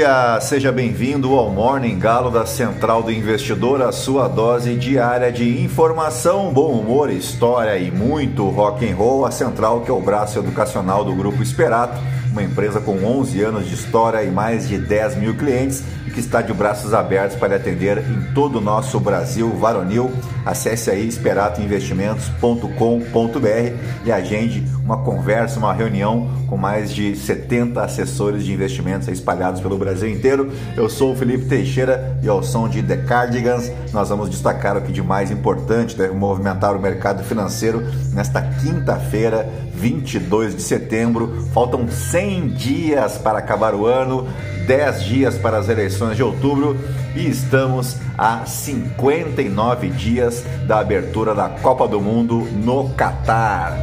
dia, seja bem-vindo ao Morning Galo da Central do Investidor, a sua dose diária de informação, bom humor, história e muito rock and roll. A Central, que é o braço educacional do Grupo Esperato, uma empresa com 11 anos de história e mais de 10 mil clientes e que está de braços abertos para atender em todo o nosso Brasil varonil. Acesse aí esperatoinvestimentos.com.br e agende uma conversa, uma reunião com mais de 70 assessores de investimentos espalhados pelo Brasil inteiro. Eu sou o Felipe Teixeira e ao som de The Cardigans nós vamos destacar o que de mais importante deve movimentar o mercado financeiro nesta quinta-feira, 22 de setembro. Faltam 100 dias para acabar o ano. 10 dias para as eleições de outubro e estamos a 59 dias da abertura da Copa do Mundo no Catar.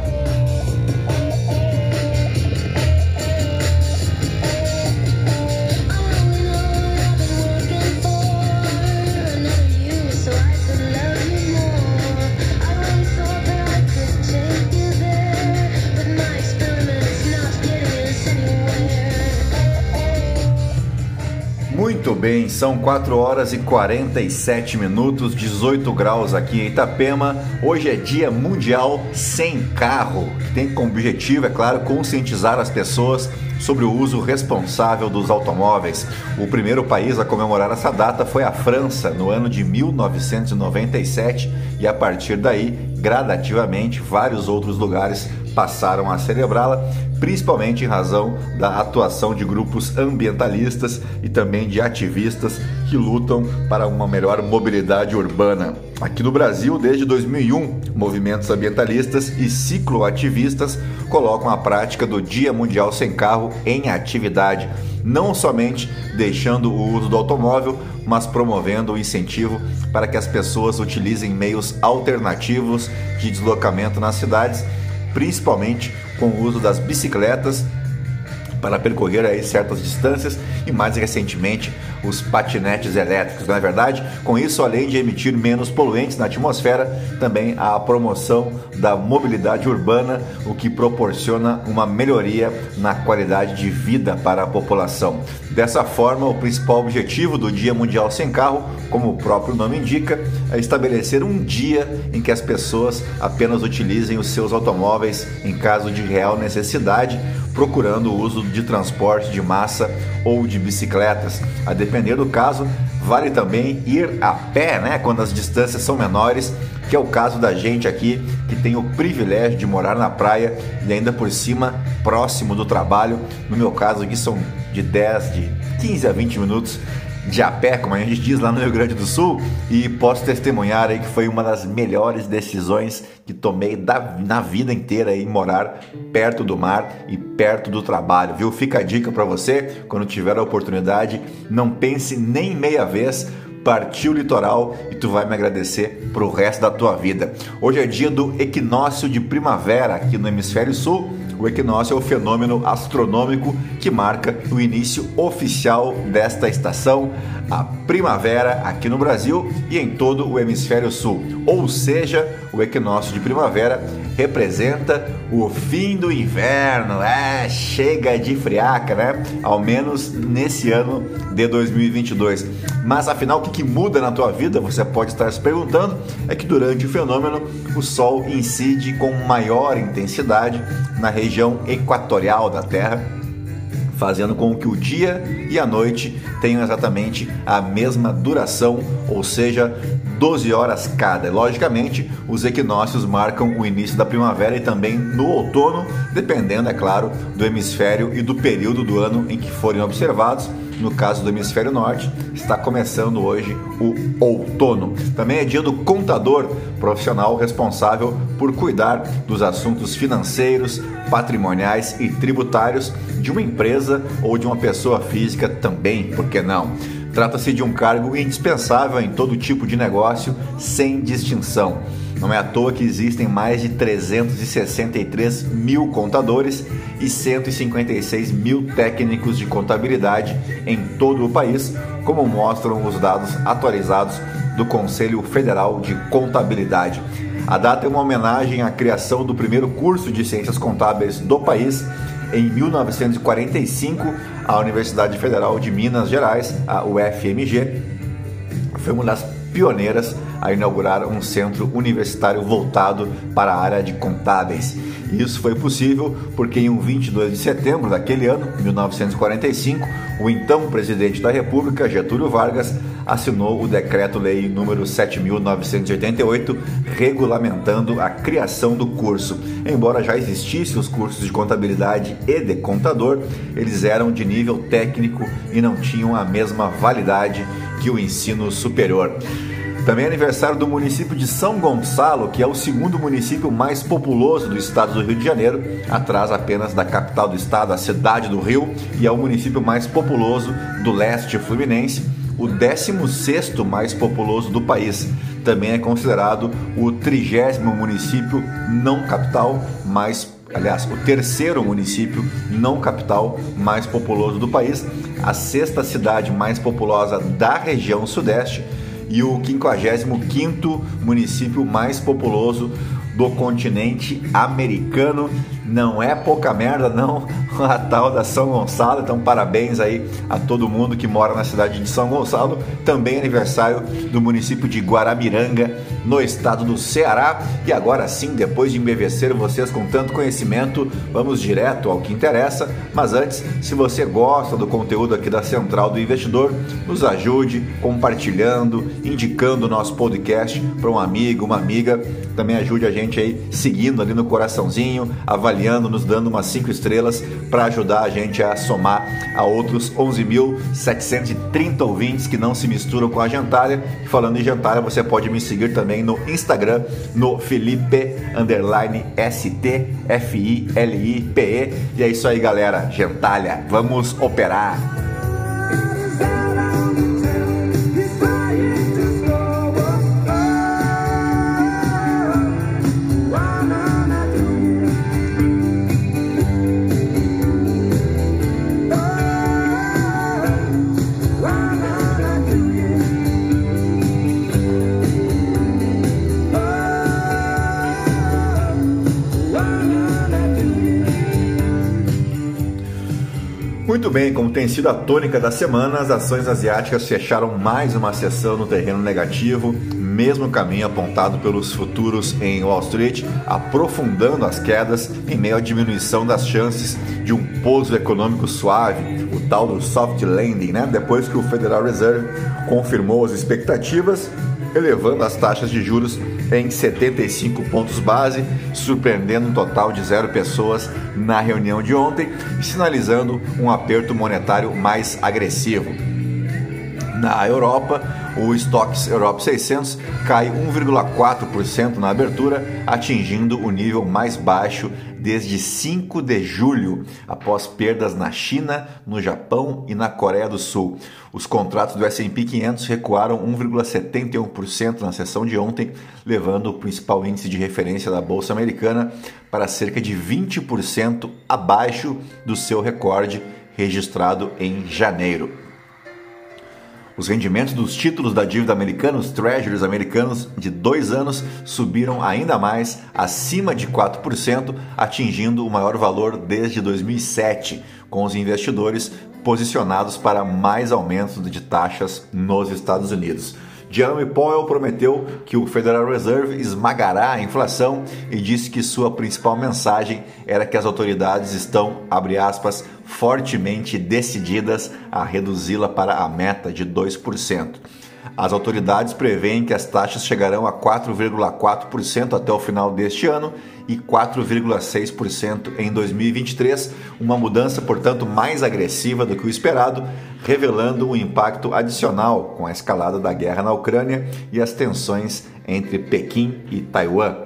Bem, são 4 horas e 47 minutos, 18 graus aqui em Itapema. Hoje é Dia Mundial Sem Carro, que tem como objetivo, é claro, conscientizar as pessoas sobre o uso responsável dos automóveis. O primeiro país a comemorar essa data foi a França, no ano de 1997, e a partir daí, gradativamente, vários outros lugares passaram a celebrá-la, principalmente em razão da atuação de grupos ambientalistas e também de ativistas que lutam para uma melhor mobilidade urbana. Aqui no Brasil, desde 2001, movimentos ambientalistas e cicloativistas colocam a prática do Dia Mundial Sem Carro em atividade, não somente deixando o uso do automóvel, mas promovendo o incentivo para que as pessoas utilizem meios alternativos de deslocamento nas cidades principalmente com o uso das bicicletas para percorrer aí certas distâncias e mais recentemente os patinetes elétricos, não é verdade? Com isso, além de emitir menos poluentes na atmosfera, também há a promoção da mobilidade urbana, o que proporciona uma melhoria na qualidade de vida para a população. Dessa forma, o principal objetivo do Dia Mundial Sem Carro, como o próprio nome indica, é estabelecer um dia em que as pessoas apenas utilizem os seus automóveis em caso de real necessidade, procurando o uso de transporte de massa ou de bicicletas. A depender do caso, vale também ir a pé, né, quando as distâncias são menores, que é o caso da gente aqui que tem o privilégio de morar na praia e ainda por cima próximo do trabalho. No meu caso aqui são de 10, de 15 a 20 minutos de a pé, como a gente diz lá no Rio Grande do Sul, e posso testemunhar aí que foi uma das melhores decisões que tomei da, na vida inteira em morar perto do mar e perto do trabalho, viu? Fica a dica para você, quando tiver a oportunidade, não pense nem meia vez, partiu o litoral e tu vai me agradecer pro resto da tua vida. Hoje é dia do equinócio de primavera aqui no hemisfério sul o equinócio é o fenômeno astronômico que marca o início oficial desta estação, a primavera aqui no Brasil e em todo o hemisfério sul. Ou seja, o equinócio de primavera representa o fim do inverno. É, chega de friaca, né? Ao menos nesse ano de 2022. Mas afinal, o que, que muda na tua vida? Você pode estar se perguntando. É que durante o fenômeno, o Sol incide com maior intensidade na região equatorial da Terra fazendo com que o dia e a noite tenham exatamente a mesma duração, ou seja, 12 horas cada. Logicamente, os equinócios marcam o início da primavera e também no outono, dependendo, é claro, do hemisfério e do período do ano em que forem observados. No caso do hemisfério norte, está começando hoje o outono. Também é dia do contador profissional responsável por cuidar dos assuntos financeiros, patrimoniais e tributários de uma empresa ou de uma pessoa física também, por que não? Trata-se de um cargo indispensável em todo tipo de negócio, sem distinção. Não é à toa que existem mais de 363 mil contadores e 156 mil técnicos de contabilidade em todo o país, como mostram os dados atualizados do Conselho Federal de Contabilidade. A data é uma homenagem à criação do primeiro curso de ciências contábeis do país em 1945, A Universidade Federal de Minas Gerais, a UFMG, foi uma das pioneiras a inaugurar um centro universitário voltado para a área de contábeis. Isso foi possível porque em um 22 de setembro daquele ano, 1945, o então presidente da República, Getúlio Vargas, assinou o decreto-lei número 7988, regulamentando a criação do curso. Embora já existissem os cursos de contabilidade e de contador, eles eram de nível técnico e não tinham a mesma validade que o ensino superior. Também é aniversário do município de São Gonçalo, que é o segundo município mais populoso do estado do Rio de Janeiro, atrás apenas da capital do estado, a cidade do Rio, e é o município mais populoso do leste fluminense, o 16º mais populoso do país. Também é considerado o trigésimo município não capital mais aliás, o terceiro município não capital mais populoso do país, a sexta cidade mais populosa da região sudeste e o 55º município mais populoso do continente americano. Não é pouca merda, não, a tal da São Gonçalo. Então, parabéns aí a todo mundo que mora na cidade de São Gonçalo. Também aniversário do município de Guaramiranga, no estado do Ceará. E agora sim, depois de embevecer vocês com tanto conhecimento, vamos direto ao que interessa. Mas antes, se você gosta do conteúdo aqui da Central do Investidor, nos ajude compartilhando, indicando o nosso podcast para um amigo, uma amiga. Também ajude a gente aí seguindo ali no coraçãozinho, avaliando, nos dando umas 5 estrelas para ajudar a gente a somar a outros 11.730 ouvintes que não se misturam com a. E falando em Gentalha, você pode me seguir também no Instagram, no Felipe underline ST F I L I P E. E é isso aí, galera. Gentalha, vamos operar. Muito bem, como tem sido a tônica da semana, as ações asiáticas fecharam mais uma sessão no terreno negativo, mesmo caminho apontado pelos futuros em Wall Street, aprofundando as quedas em meio à diminuição das chances de um pouso econômico suave, o tal do soft landing, né? Depois que o Federal Reserve confirmou as expectativas, elevando as taxas de juros em 75 pontos base, surpreendendo um total de zero pessoas na reunião de ontem, sinalizando um aperto monetário mais agressivo. Na Europa, o Stocks Europe 600 cai 1,4% na abertura, atingindo o nível mais baixo desde 5 de julho, após perdas na China, no Japão e na Coreia do Sul. Os contratos do S&P 500 recuaram 1,71% na sessão de ontem, levando o principal índice de referência da bolsa americana para cerca de 20% abaixo do seu recorde registrado em janeiro. Os rendimentos dos títulos da dívida americana, os treasuries americanos de dois anos, subiram ainda mais, acima de 4%, atingindo o maior valor desde 2007, com os investidores posicionados para mais aumentos de taxas nos Estados Unidos. Jeremy Powell prometeu que o Federal Reserve esmagará a inflação e disse que sua principal mensagem era que as autoridades estão, abre aspas, fortemente decididas a reduzi-la para a meta de 2%. As autoridades preveem que as taxas chegarão a 4,4% até o final deste ano e 4,6% em 2023, uma mudança, portanto, mais agressiva do que o esperado, revelando um impacto adicional com a escalada da guerra na Ucrânia e as tensões entre Pequim e Taiwan.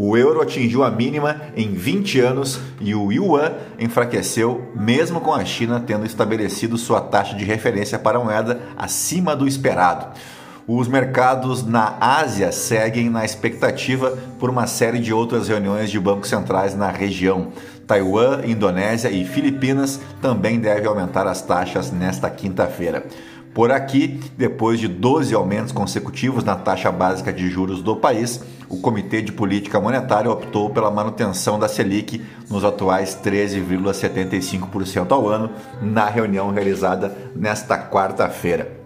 O euro atingiu a mínima em 20 anos e o yuan enfraqueceu, mesmo com a China tendo estabelecido sua taxa de referência para a moeda acima do esperado. Os mercados na Ásia seguem na expectativa por uma série de outras reuniões de bancos centrais na região. Taiwan, Indonésia e Filipinas também devem aumentar as taxas nesta quinta-feira. Por aqui, depois de 12 aumentos consecutivos na taxa básica de juros do país, o Comitê de Política Monetária optou pela manutenção da Selic nos atuais 13,75% ao ano na reunião realizada nesta quarta-feira.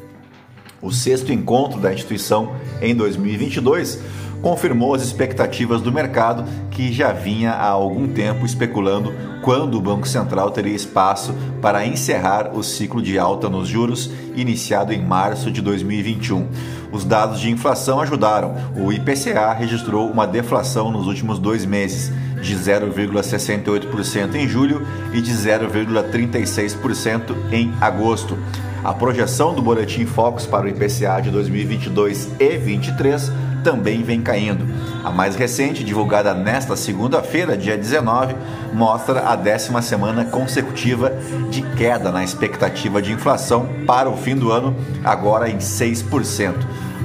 O sexto encontro da instituição em 2022 confirmou as expectativas do mercado que já vinha há algum tempo especulando quando o Banco Central teria espaço para encerrar o ciclo de alta nos juros iniciado em março de 2021. Os dados de inflação ajudaram. O IPCA registrou uma deflação nos últimos dois meses, de 0,68% em julho e de 0,36% em agosto. A projeção do Boletim Focus para o IPCA de 2022 e 2023 também vem caindo. A mais recente, divulgada nesta segunda-feira, dia 19, mostra a décima semana consecutiva de queda na expectativa de inflação para o fim do ano, agora em 6%.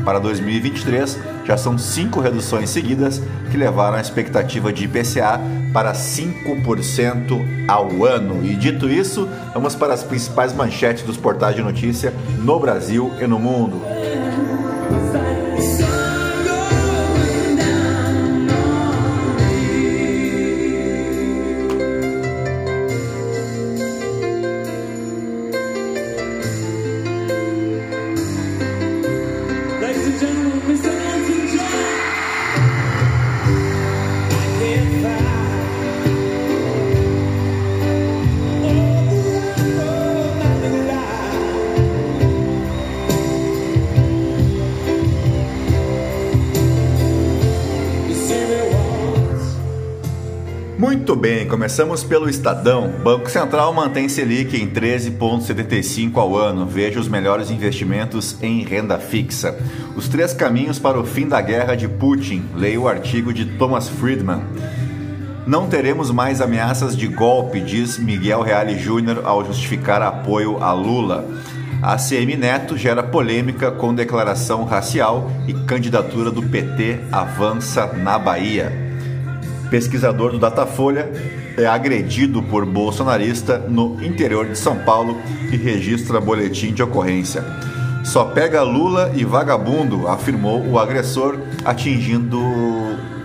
Para 2023, já são cinco reduções seguidas que levaram a expectativa de IPCA para 5% ao ano. E dito isso, vamos para as principais manchetes dos portais de notícia no Brasil e no mundo. Bem, começamos pelo Estadão. Banco Central mantém Selic em 13,75 ao ano. Veja os melhores investimentos em renda fixa. Os três caminhos para o fim da guerra de Putin. Leia o artigo de Thomas Friedman. Não teremos mais ameaças de golpe, diz Miguel Reale Júnior ao justificar apoio a Lula. A CM Neto gera polêmica com declaração racial e candidatura do PT avança na Bahia pesquisador do Datafolha, é agredido por bolsonarista no interior de São Paulo e registra boletim de ocorrência. Só pega Lula e vagabundo, afirmou o agressor, atingindo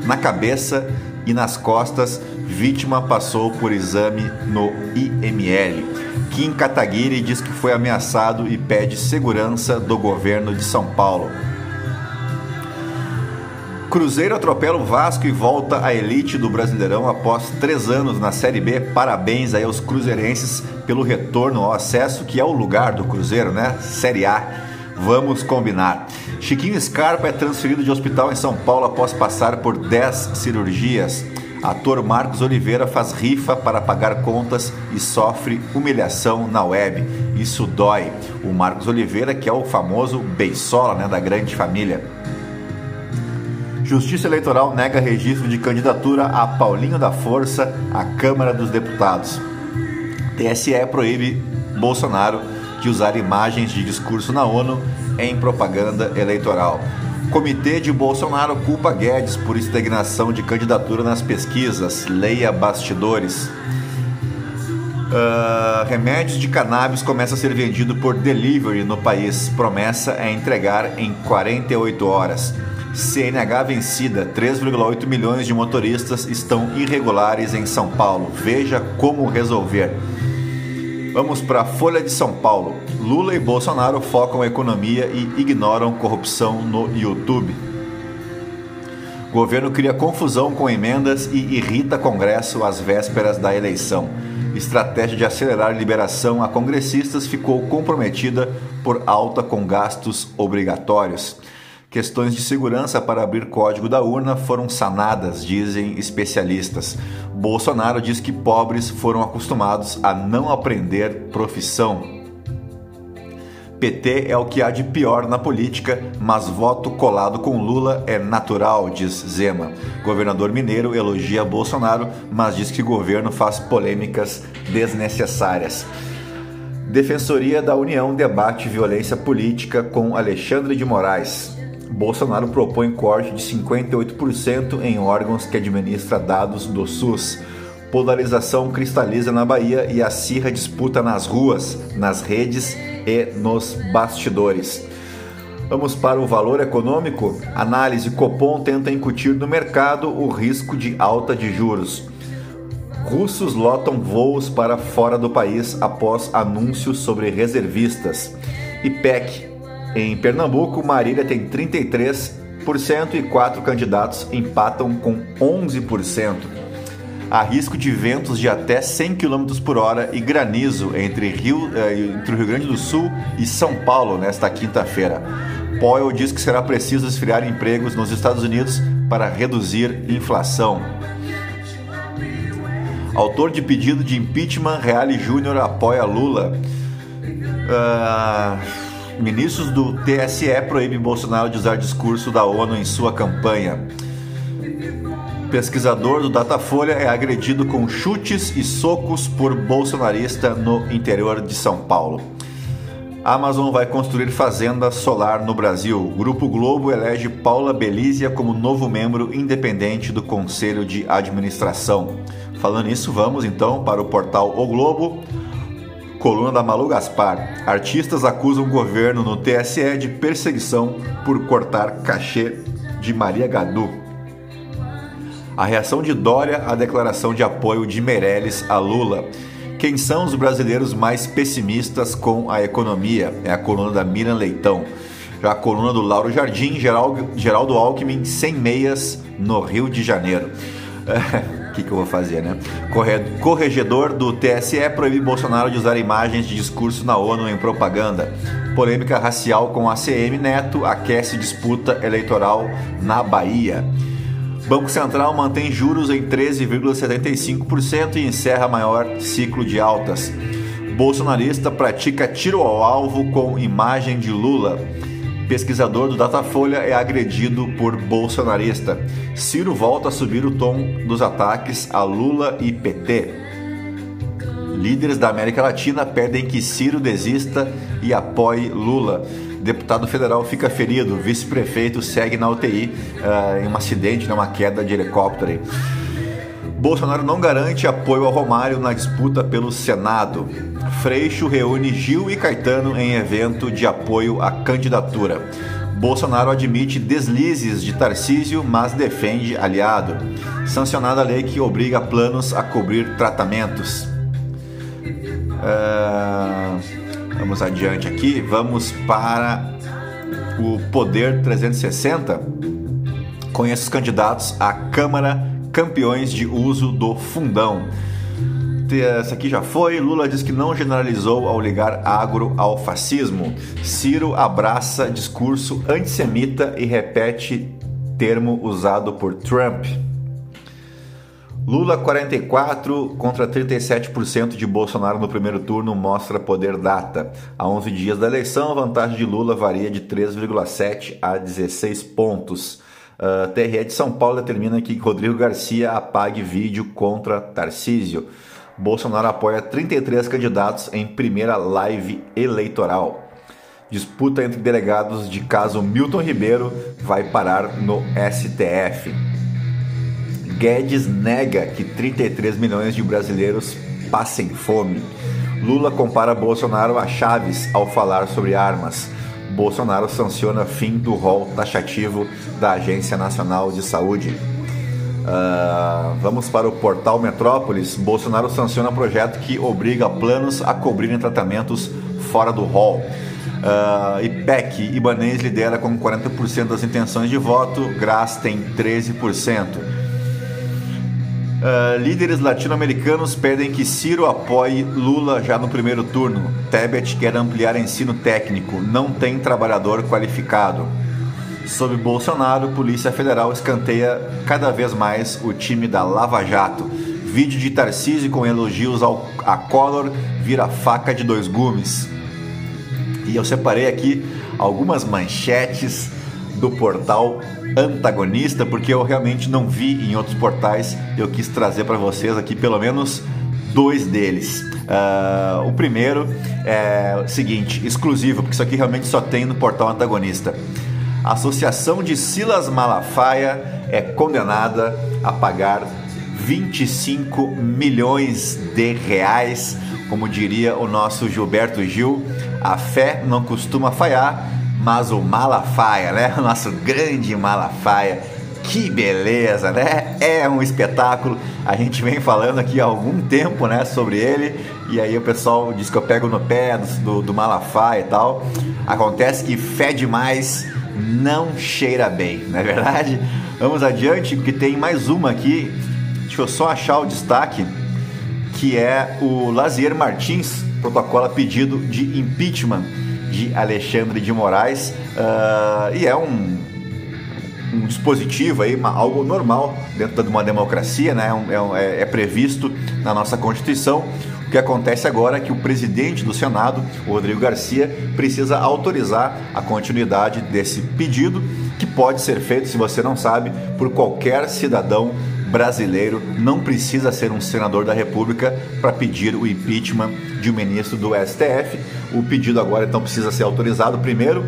na cabeça e nas costas. Vítima passou por exame no IML. Kim Kataguiri diz que foi ameaçado e pede segurança do governo de São Paulo. Cruzeiro atropela o Vasco e volta à elite do Brasileirão após três anos na Série B. Parabéns aí aos cruzeirenses pelo retorno ao acesso, que é o lugar do Cruzeiro, né? Série A. Vamos combinar. Chiquinho Scarpa é transferido de hospital em São Paulo após passar por 10 cirurgias. Ator Marcos Oliveira faz rifa para pagar contas e sofre humilhação na web. Isso dói. O Marcos Oliveira, que é o famoso beisola né, da grande família. Justiça Eleitoral nega registro de candidatura a Paulinho da Força à Câmara dos Deputados. TSE proíbe Bolsonaro de usar imagens de discurso na ONU em propaganda eleitoral. Comitê de Bolsonaro culpa Guedes por estagnação de candidatura nas pesquisas. Leia bastidores. Uh, remédios de cannabis começa a ser vendido por delivery no país. Promessa é entregar em 48 horas. CNH vencida, 3,8 milhões de motoristas estão irregulares em São Paulo. Veja como resolver. Vamos para a Folha de São Paulo. Lula e Bolsonaro focam a economia e ignoram corrupção no YouTube. Governo cria confusão com emendas e irrita Congresso às vésperas da eleição. Estratégia de acelerar liberação a congressistas ficou comprometida por alta com gastos obrigatórios. Questões de segurança para abrir código da urna foram sanadas, dizem especialistas. Bolsonaro diz que pobres foram acostumados a não aprender profissão. PT é o que há de pior na política, mas voto colado com Lula é natural, diz Zema. Governador mineiro elogia Bolsonaro, mas diz que o governo faz polêmicas desnecessárias. Defensoria da União debate violência política com Alexandre de Moraes. Bolsonaro propõe corte de 58% em órgãos que administra dados do SUS. Polarização cristaliza na Bahia e acirra disputa nas ruas, nas redes e nos bastidores. Vamos para o valor econômico. Análise Copom tenta incutir no mercado o risco de alta de juros. Russos lotam voos para fora do país após anúncios sobre reservistas. IPEC. Em Pernambuco, Marília tem 33% e quatro candidatos empatam com 11%. Há risco de ventos de até 100 km por hora e granizo entre, Rio, eh, entre o Rio Grande do Sul e São Paulo nesta quinta-feira. Powell diz que será preciso esfriar empregos nos Estados Unidos para reduzir inflação. Autor de pedido de impeachment, Reale Júnior apoia Lula. Uh, ministros do TSE proíbem Bolsonaro de usar discurso da ONU em sua campanha. Pesquisador do Datafolha é agredido com chutes e socos por bolsonarista no interior de São Paulo. Amazon vai construir fazenda solar no Brasil. Grupo Globo elege Paula Belízia como novo membro independente do Conselho de Administração. Falando nisso, vamos então para o portal O Globo. Coluna da Malu Gaspar. Artistas acusam governo no TSE de perseguição por cortar cachê de Maria Gadu. A reação de Dória à declaração de apoio de Meirelles a Lula. Quem são os brasileiros mais pessimistas com a economia? É a coluna da Miriam Leitão. Já a coluna do Lauro Jardim, Geraldo, Alckmin, sem meias, no Rio de Janeiro. O que, que eu vou fazer, né? Corregedor do TSE proíbe Bolsonaro de usar imagens de discurso na ONU em propaganda. Polêmica racial com a CM Neto aquece disputa eleitoral na Bahia. Banco Central mantém juros em 13,75% e encerra maior ciclo de altas. Bolsonarista pratica tiro ao alvo com imagem de Lula. Pesquisador do Datafolha é agredido por bolsonarista. Ciro volta a subir o tom dos ataques a Lula e PT. Líderes da América Latina pedem que Ciro desista e apoie Lula. Deputado federal fica ferido, vice-prefeito segue na UTI uh, eh, em um acidente, né, queda de helicóptero. Bolsonaro não garante apoio ao Romário na disputa pelo Senado. Freixo reúne Gil e Caetano em evento de apoio à candidatura. Bolsonaro admite deslizes de Tarcísio, mas defende aliado. Sancionada a lei que obriga planos a cobrir tratamentos. Uh... Vamos adiante aqui, vamos para o Poder 360. Conheça os candidatos à Câmara campeões de uso do fundão. Essa aqui já foi. Lula diz que não generalizou ao ligar agro ao fascismo. Ciro abraça discurso antissemita e repete termo usado por Trump. Lula 44 contra 37% de Bolsonaro no primeiro turno mostra poder data. A 11 dias da eleição, a vantagem de Lula varia de 3,7 a 16 pontos. Uh, ah, TRE de São Paulo determina que Rodrigo Garcia apague vídeo contra Tarcísio. Bolsonaro apoia 33 candidatos em primeira live eleitoral. Disputa entre delegados de caso Milton Ribeiro vai parar no STF. Guedes nega que 33 milhões de brasileiros passem fome. Lula compara Bolsonaro a Chaves ao falar sobre armas. Bolsonaro sanciona fim do rol taxativo da Agência Nacional de Saúde. Uh, vamos para o portal Metrópolis. Bolsonaro sanciona projeto que obriga planos a cobrirem tratamentos fora do rol. Uh, IPEC, Ibanez lidera com 40% das intenções de voto, Graz tem 13%. Uh, líderes latino-americanos pedem que Ciro apoie Lula já no primeiro turno. Tebet quer ampliar ensino técnico, não tem trabalhador qualificado. Sob Bolsonaro, Polícia Federal escanteia cada vez mais o time da Lava Jato. Vídeo de Tarcísio com elogios ao, a Collor vira faca de dois gumes. E eu separei aqui algumas manchetes do portal antagonista, porque eu realmente não vi em outros portais. Eu quis trazer para vocês aqui pelo menos dois deles. Uh, o primeiro é o seguinte, exclusivo, porque isso aqui realmente só tem no portal antagonista. A Associação de Silas Malafaia é condenada a pagar 25 milhões de reais Como diria o nosso Gilberto Gil, a fé não costuma falhar, mas o Malafaia, né? O nosso grande Malafaia. Que beleza, né? É um espetáculo. A gente vem falando aqui há algum tempo, né, sobre ele. E aí o pessoal diz que eu pego no pé do, do Malafaia e tal. Acontece que fé demais não cheira bem, não é verdade? Vamos adiante, porque tem mais uma aqui. Deixa eu só achar o destaque, que é o Lazier Martins protocola pedido de impeachment de Alexandre de Moraes uh, e é um, um dispositivo aí, uma, algo normal dentro de uma democracia, né? É, é, é previsto na nossa Constituição que acontece agora é que o presidente do Senado, Rodrigo Garcia, precisa autorizar a continuidade desse pedido, que pode ser feito, se você não sabe, por qualquer cidadão brasileiro. Não precisa ser um senador da República para pedir o impeachment de um ministro do STF. O pedido agora então precisa ser autorizado primeiro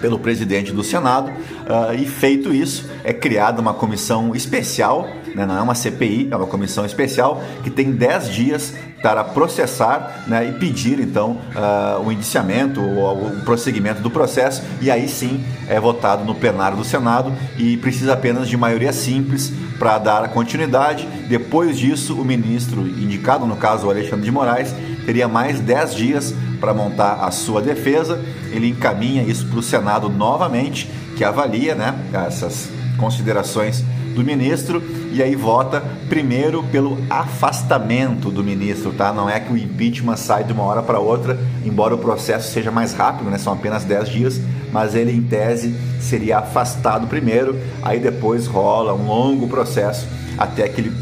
pelo presidente do Senado. Uh, e feito isso, é criada uma comissão especial, né, não é uma CPI, é uma comissão especial que tem 10 dias para processar né, e pedir então uh, o indiciamento ou o prosseguimento do processo e aí sim é votado no plenário do Senado e precisa apenas de maioria simples para dar a continuidade. Depois disso, o ministro indicado, no caso o Alexandre de Moraes, teria mais 10 dias para montar a sua defesa. Ele encaminha isso para o Senado novamente, que avalia né, essas considerações do ministro e aí vota primeiro pelo afastamento do ministro, tá? Não é que o impeachment sai de uma hora para outra, embora o processo seja mais rápido, né? São apenas 10 dias, mas ele em tese seria afastado primeiro, aí depois rola um longo processo até que ele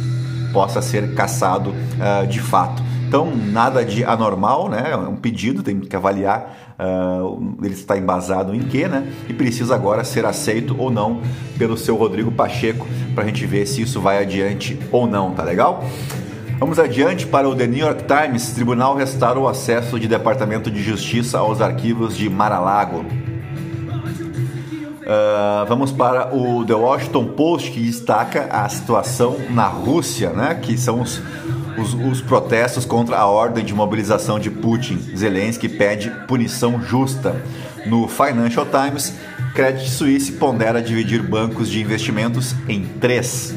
possa ser cassado uh, de fato. Então, nada de anormal, né? É um pedido, tem que avaliar uh, ele está embasado em quê, né? E precisa agora ser aceito ou não pelo seu Rodrigo Pacheco para a gente ver se isso vai adiante ou não, tá legal? Vamos adiante para o The New York Times. Tribunal restaura o acesso de Departamento de Justiça aos arquivos de Mar-a-Lago. Uh, vamos para o The Washington Post que destaca a situação na Rússia, né? Que são os os, os, protestos contra a ordem de mobilização de Putin. Zelensky pede punição justa. No Financial Times, Credit Suisse pondera dividir bancos de investimentos em três.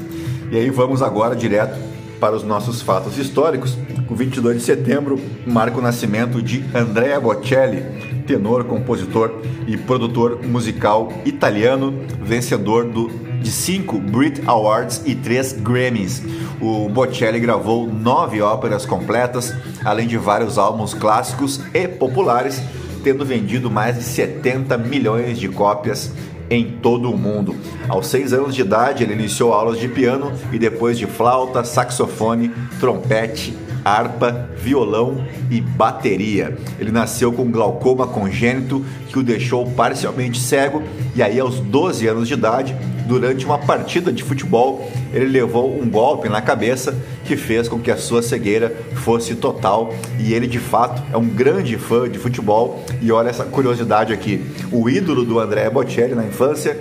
E aí vamos agora direto para os nossos fatos históricos. O 22 de setembro marca o nascimento de Andrea Bocelli, tenor, compositor e produtor musical italiano, vencedor do, de cinco Brit Awards e três Grammys. O Bocelli gravou nove óperas completas, além de vários álbuns clássicos e populares, tendo vendido mais de 70 milhões de cópias em todo o mundo. Aos seis anos de idade, ele iniciou aulas de piano e depois de flauta, saxofone, trompete, harpa, violão e bateria. Ele nasceu com glaucoma congênito que o deixou parcialmente cego e aí aos 12 anos de idade durante uma partida de futebol, ele levou um golpe na cabeça que fez com que a sua cegueira fosse total. E ele, de fato, é um grande fã de futebol. E olha essa curiosidade aqui: o ídolo do André Bocelli na infância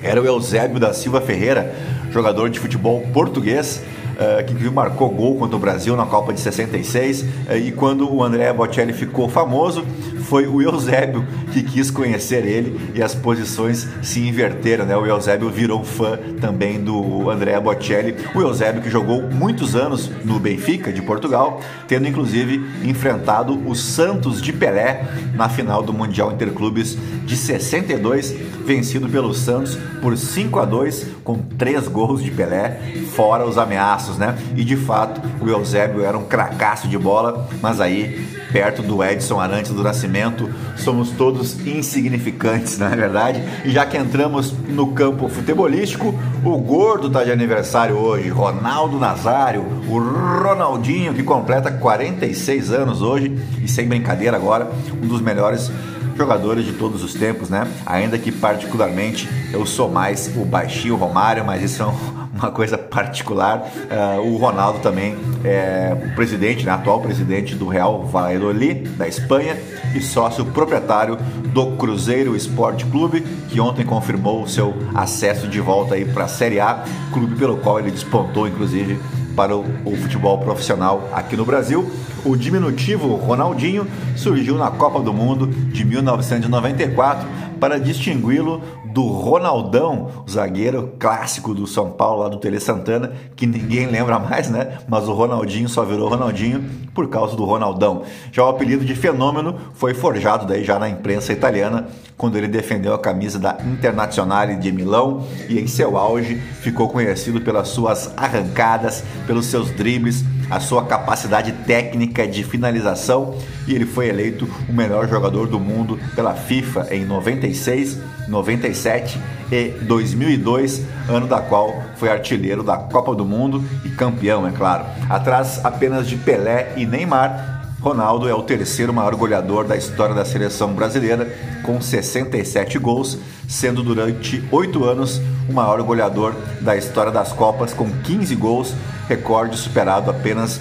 era o Eusébio da Silva Ferreira, jogador de futebol português uh, que marcou gol contra o Brasil na Copa de 66. Uh, eh, e quando o André Bocelli ficou famoso, foi o Eusébio que quis conhecer ele e as posições se inverteram. Né? O Eusébio virou fã também do André Bocelli. O Eusébio que jogou muitos anos no Benfica de Portugal, tendo inclusive enfrentado o Santos de Pelé na final do Mundial Interclubes de 62, vencido pelo Santos por 5 a 2 com três gols de Pelé, fora os ameaços, né? E de fato, o Eusébio era um cracaço de bola, mas aí, perto do Edson Arantes do Nascimento, somos todos insignificantes, não é verdade? E já que entramos no campo futebolístico, o gordo tá de aniversário hoje, Ronaldo Nazário, o Ronaldinho, que completa 46 anos hoje, e sem brincadeira agora, um dos melhores jogadores de todos os tempos, né? Ainda que particularmente eu sou mais o baixinho Romário, mas isso é uma coisa particular. Uh, o Ronaldo também é o presidente, né, atual presidente do Real Valladolid, da Espanha, e sócio proprietário do Cruzeiro Esporte Clube, que ontem confirmou o seu acesso de volta aí para a Série A, clube pelo qual ele despontou, inclusive, para o, o futebol profissional aqui no Brasil. O diminutivo Ronaldinho surgiu na Copa do Mundo de 1994 para distingui-lo do Ronaldão, zagueiro clássico do São Paulo, lá do Tele Santana, que ninguém lembra mais, né? Mas o Ronaldinho só virou Ronaldinho por causa do Ronaldão. Já o apelido de fenômeno foi forjado daí já na imprensa italiana, quando ele defendeu a camisa da Internazionale de Milão e em seu auge ficou conhecido pelas suas arrancadas, pelos seus dribles, a sua capacidade técnica de finalização e ele foi eleito o melhor jogador do mundo pela FIFA em 96, 97 e 2002, ano da qual foi artilheiro da Copa do Mundo e campeão, é claro. Atrás apenas de Pelé e Neymar, Ronaldo é o terceiro maior goleador da história da seleção brasileira, com 67 gols, sendo durante oito anos o maior goleador da história das Copas, com 15 gols, recorde superado apenas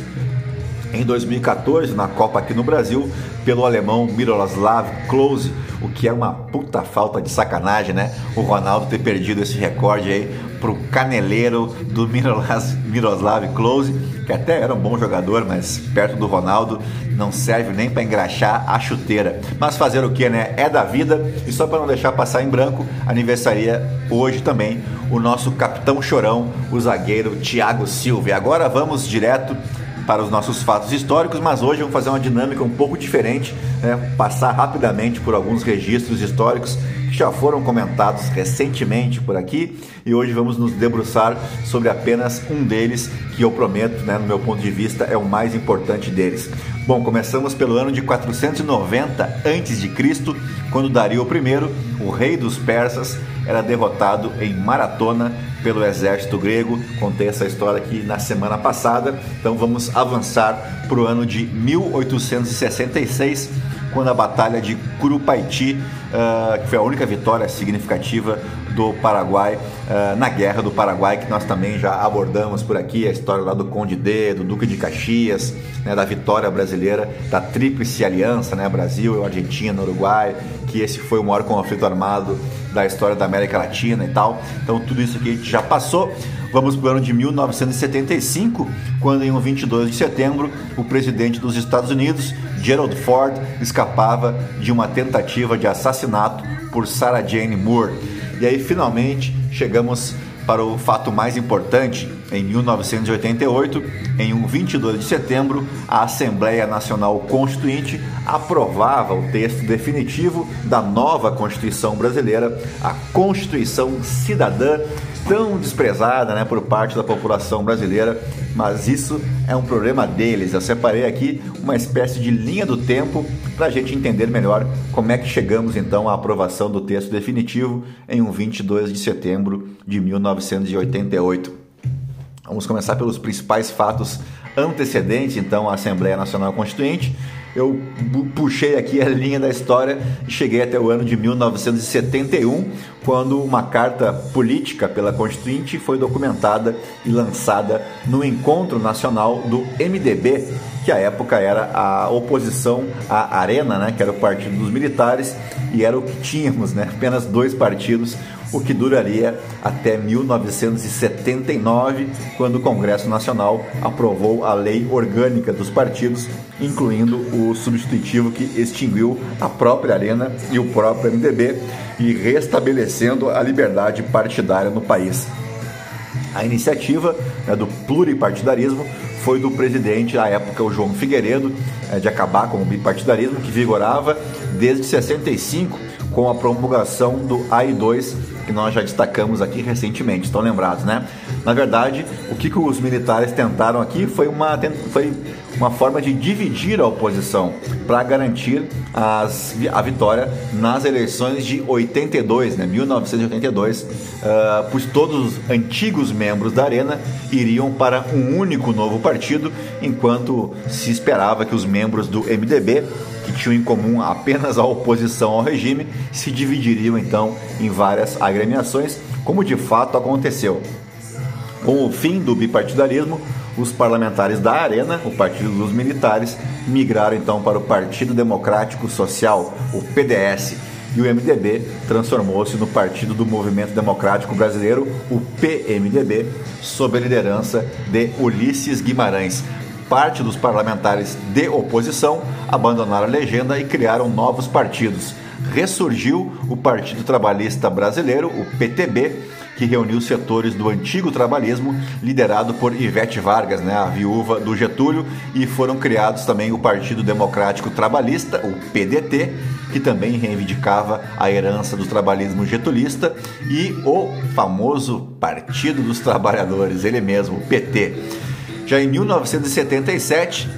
em 2014 na Copa aqui no Brasil pelo alemão Miroslav Klose, o que é uma puta falta de sacanagem, né? O Ronaldo ter perdido esse recorde aí pro caneleiro do Miroslav Klose, que até era um bom jogador, mas perto do Ronaldo não serve nem para engraxar a chuteira. Mas fazer o que, né? É da vida. E só para não deixar passar em branco, aniversaria hoje também o nosso capitão chorão, o zagueiro Thiago Silva. E agora vamos direto para os nossos fatos históricos, mas hoje vamos fazer uma dinâmica um pouco diferente, né? passar rapidamente por alguns registros históricos que já foram comentados recentemente por aqui e hoje vamos nos debruçar sobre apenas um deles que eu prometo, né, no meu ponto de vista, é o mais importante deles. Bom, começamos pelo ano de 490 a.C., quando Dario I, o rei dos persas, era derrotado em Maratona pelo exército grego. Contei essa história aqui na semana passada. Então vamos avançar para o ano de 1866, quando a Batalha de Curupaiti, uh, que foi a única vitória significativa do Paraguai uh, na Guerra do Paraguai, que nós também já abordamos por aqui, a história lá do Conde D, do Duque de Caxias, né, da vitória brasileira, da Tríplice Aliança, né, Brasil, Argentina, Uruguai, que esse foi o maior conflito armado da história da América Latina e tal. Então tudo isso aqui já passou. Vamos para o ano de 1975, quando em um 22 de setembro, o presidente dos Estados Unidos, Gerald Ford, escapava de uma tentativa de assassinato por Sarah Jane Moore. E aí finalmente chegamos para o fato mais importante, em 1988, em um 22 de setembro, a Assembleia Nacional Constituinte aprovava o texto definitivo da nova Constituição brasileira, a Constituição Cidadã, tão desprezada né, por parte da população brasileira, mas isso é um problema deles. Eu separei aqui uma espécie de linha do tempo para a gente entender melhor como é que chegamos então à aprovação do texto definitivo em um 22 de setembro de 1988. Vamos começar pelos principais fatos antecedentes então à Assembleia Nacional Constituinte eu puxei aqui a linha da história e cheguei até o ano de 1971, quando uma carta política pela Constituinte foi documentada e lançada no Encontro Nacional do MDB, que à época era a oposição à Arena, né, que era o Partido dos Militares, e era o que tínhamos, né, apenas dois partidos, o que duraria até 1979, quando o Congresso Nacional aprovou a Lei Orgânica dos Partidos, incluindo o substitutivo que extinguiu a própria Arena e o próprio MDB e restabelecendo a liberdade partidária no país. A iniciativa né, do pluripartidarismo foi do presidente à época, o João Figueiredo, é, de acabar com o bipartidarismo que vigorava desde 65 com a promulgação do AI2, que nós já destacamos aqui recentemente, estão lembrados, né? Na verdade, o que, que os militares tentaram aqui foi uma, foi uma forma de dividir a oposição para garantir as, a vitória nas eleições de 82, né, 1982, uh, pois todos os antigos membros da Arena iriam para um único novo partido, enquanto se esperava que os membros do MDB que tinham em comum apenas a oposição ao regime, se dividiriam então em várias agremiações, como de fato aconteceu. Com o fim do bipartidarismo, os parlamentares da Arena, o Partido dos Militares, migraram então para o Partido Democrático Social, o PDS, e o MDB transformou-se no Partido do Movimento Democrático Brasileiro, o PMDB, sob a liderança de Ulisses Guimarães. parte dos parlamentares de oposição abandonaram a legenda e criaram novos partidos. Ressurgiu o Partido Trabalhista Brasileiro, o PTB, que reuniu setores do antigo trabalhismo, liderado por Ivete Vargas, né, a viúva do Getúlio, e foram criados também o Partido Democrático Trabalhista, o PDT, que também reivindicava a herança do trabalhismo getulista, e o famoso Partido dos Trabalhadores, ele mesmo, o PT. Já em 1977,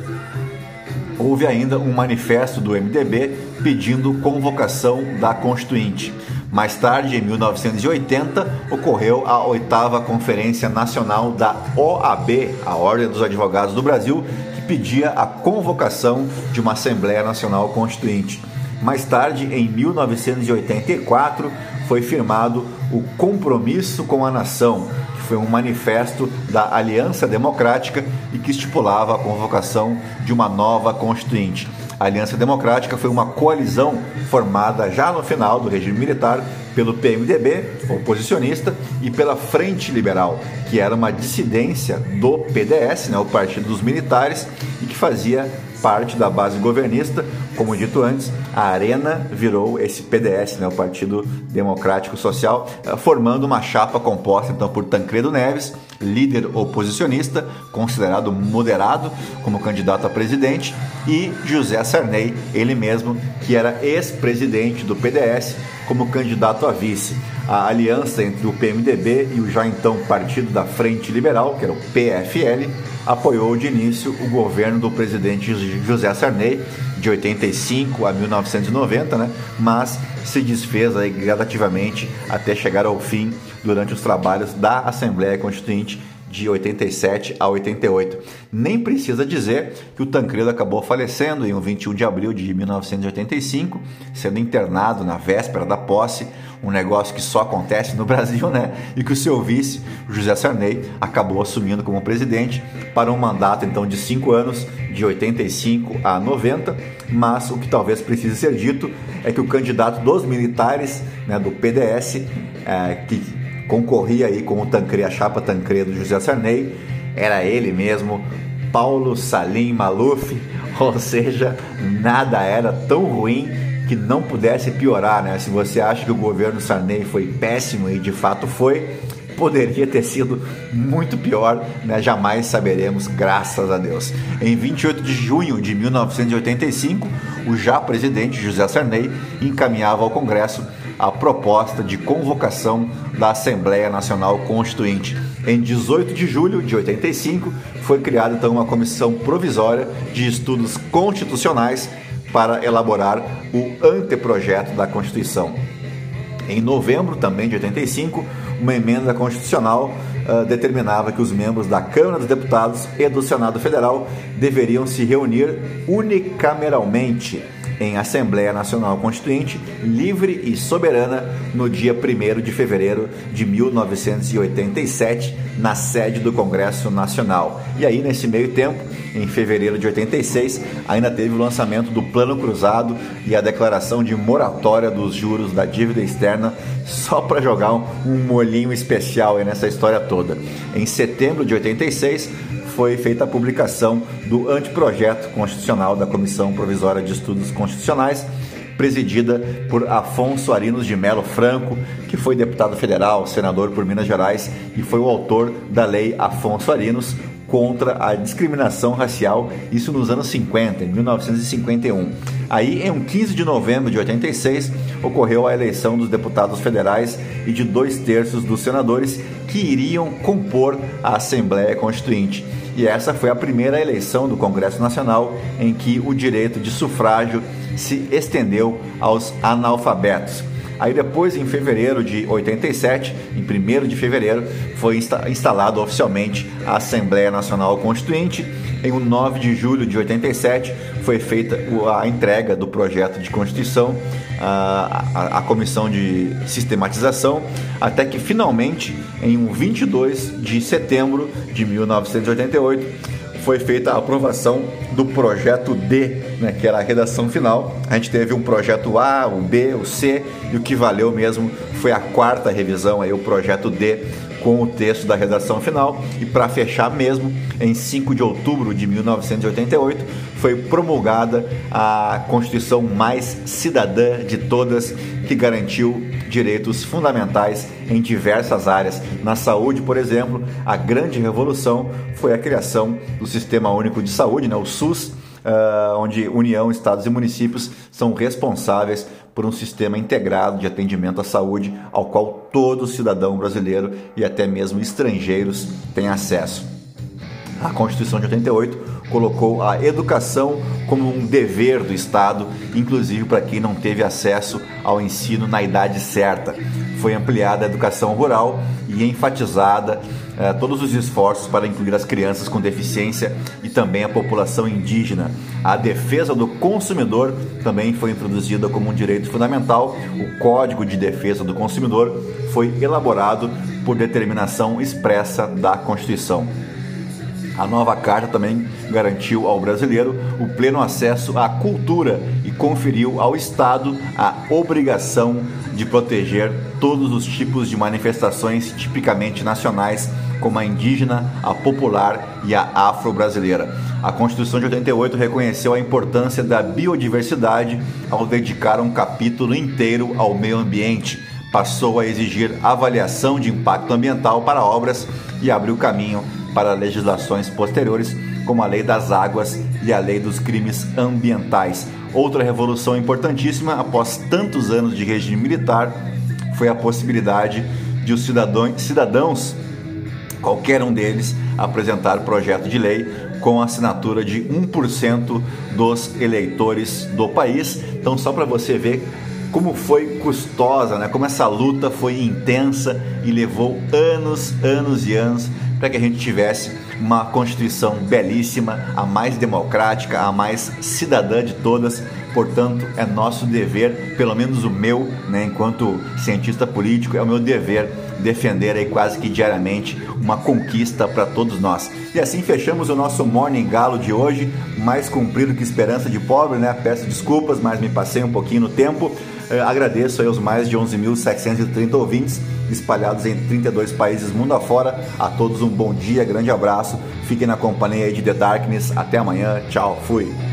houve ainda um manifesto do MDB pedindo convocação da Constituinte. Mais tarde, em 1980, ocorreu a oitava Conferência Nacional da OAB, a Ordem dos Advogados do Brasil, que pedia a convocação de uma Assembleia Nacional Constituinte. Mais tarde, em 1984, foi firmado o Compromisso com a Nação, foi um manifesto da Aliança Democrática e que estipulava a convocação de uma nova Constituinte. A Aliança Democrática foi uma coalizão formada já no final do regime militar pelo PMDB, oposicionista, e pela Frente Liberal, que era uma dissidência do PDS, né, o Partido dos Militares, e que fazia parte da base governista. Como dito antes, a Arena virou esse PDS, né, o Partido Democrático Social, eh, formando uma chapa composta então por Tancredo Neves, líder oposicionista, considerado moderado como candidato a presidente, e José Sarney, ele mesmo, que era ex-presidente do PDS, como candidato a vice. A aliança entre o PMDB e o já então Partido da Frente Liberal, que era o PFL, apoiou de início o governo do presidente José Sarney, de 85 a 1990, né? mas se desfez aí gradativamente até chegar ao fim durante os trabalhos da Assembleia Constituinte de 87 a 88. Nem precisa dizer que o Tancredo acabou falecendo em um 21 de abril de 1985, sendo internado na véspera da posse, um negócio que só acontece no Brasil, né? E que o seu vice, José Sarney, acabou assumindo como presidente para um mandato então de cinco anos, de 85 a 90. Mas o que talvez precise ser dito é que o candidato dos militares, né, do PDS, é, que concorria aí com o Tancredo, a chapa Tancredo José Sarney, era ele mesmo, Paulo Salim Maluf, ou seja, nada era tão ruim que não pudesse piorar, né? Se você acha que o governo Sarney foi péssimo e de fato foi, poderia ter sido muito pior, né? jamais saberemos, graças a Deus. Em 28 de junho de 1985, o já presidente José Sarney encaminhava ao Congresso a proposta de convocação da Assembleia Nacional Constituinte. Em 18 de julho de 85, foi criada então uma comissão provisória de estudos constitucionais para elaborar o anteprojeto da Constituição. Em novembro também de 85, uma emenda constitucional uh, determinava que os membros da Câmara dos Deputados e do Senado Federal deveriam se reunir unicameralmente em Assembleia Nacional Constituinte livre e soberana no dia 1 de fevereiro de 1987, na sede do Congresso Nacional. E aí, nesse meio tempo, em fevereiro de 86, ainda teve o lançamento do Plano Cruzado e a declaração de moratória dos juros da dívida externa, só para jogar um, um molhinho especial aí nessa história toda. Em setembro de 86, foi feita a publicação do anteprojeto constitucional da Comissão Provisória de Estudos Constitucionais, presidida por Afonso Arinos de Melo Franco, que foi deputado federal, senador por Minas Gerais e foi o autor da Lei Afonso Arinos contra a discriminação racial, isso nos anos 50, em 1951. Aí, em 15 de novembro de 86, ocorreu a eleição dos deputados federais e de dois terços dos senadores que iriam compor a Assembleia Constituinte e essa foi a primeira eleição do Congresso Nacional em que o direito de sufrágio se estendeu aos analfabetos. Aí depois, em fevereiro de 87, em 1 de fevereiro, foi instalado oficialmente a Assembleia Nacional Constituinte. Em 9 de julho de 87, foi feita a entrega do projeto de Constituição à, à Comissão de Sistematização, até que finalmente, em 22 de setembro de 1988, foi feita a aprovação do projeto D, né, que era a redação final. A gente teve um projeto A, o B, o C e o que valeu mesmo foi a quarta revisão, aí, o projeto D com o texto da redação final. E para fechar mesmo, em 5 de outubro de 1988, foi promulgada a Constituição mais cidadã de todas, que garantiu direitos fundamentais em diversas áreas. Na saúde, por exemplo, a grande revolução foi a criação do Sistema Único de Saúde, né, o SUS, uh, onde União, Estados e municípios são responsáveis por um sistema integrado de atendimento à saúde ao qual todo cidadão brasileiro e até mesmo estrangeiros têm acesso. A Constituição de 88 colocou a educação como um dever do Estado, inclusive para quem não teve acesso ao ensino na idade certa. Foi ampliada a educação rural e enfatizada eh, todos os esforços para incluir as crianças com deficiência e também a população indígena. A defesa do consumidor também foi introduzida como um direito fundamental. O Código de Defesa do Consumidor foi elaborado por determinação expressa da Constituição. A nova carta também garantiu ao brasileiro o pleno acesso à cultura e conferiu ao Estado a obrigação de proteger todos os tipos de manifestações tipicamente nacionais, como a indígena, a popular e a afro-brasileira. A Constituição de 88 reconheceu a importância da biodiversidade ao dedicar um capítulo inteiro ao meio ambiente. Passou a exigir avaliação de impacto ambiental para obras e abriu caminho para legislações posteriores, como a Lei das Águas e a Lei dos Crimes Ambientais. Outra revolução importantíssima, após tantos anos de regime militar, foi a possibilidade de os cidadãos, qualquer um deles, apresentar projeto de lei com assinatura de 1% dos eleitores do país. Então, só para você ver como foi custosa, né? como essa luta foi intensa e levou anos, anos e anos para que a gente tivesse uma Constituição belíssima, a mais democrática, a mais cidadã de todas. Portanto, é nosso dever, pelo menos o meu, né, enquanto cientista político, é o meu dever defender aí quase que diariamente uma conquista para todos nós. E assim fechamos o nosso Morning Galo de hoje, mais cumprido que esperança de pobre, né? Peço desculpas, mas me passei um pouquinho no tempo. Uh, agradeço aí os mais de 11.730 ouvintes espalhados em 32 países mundo afora. A todos um bom dia, grande abraço. Fiquem na companhia de The Darkness. Até amanhã. Tchau. Fui.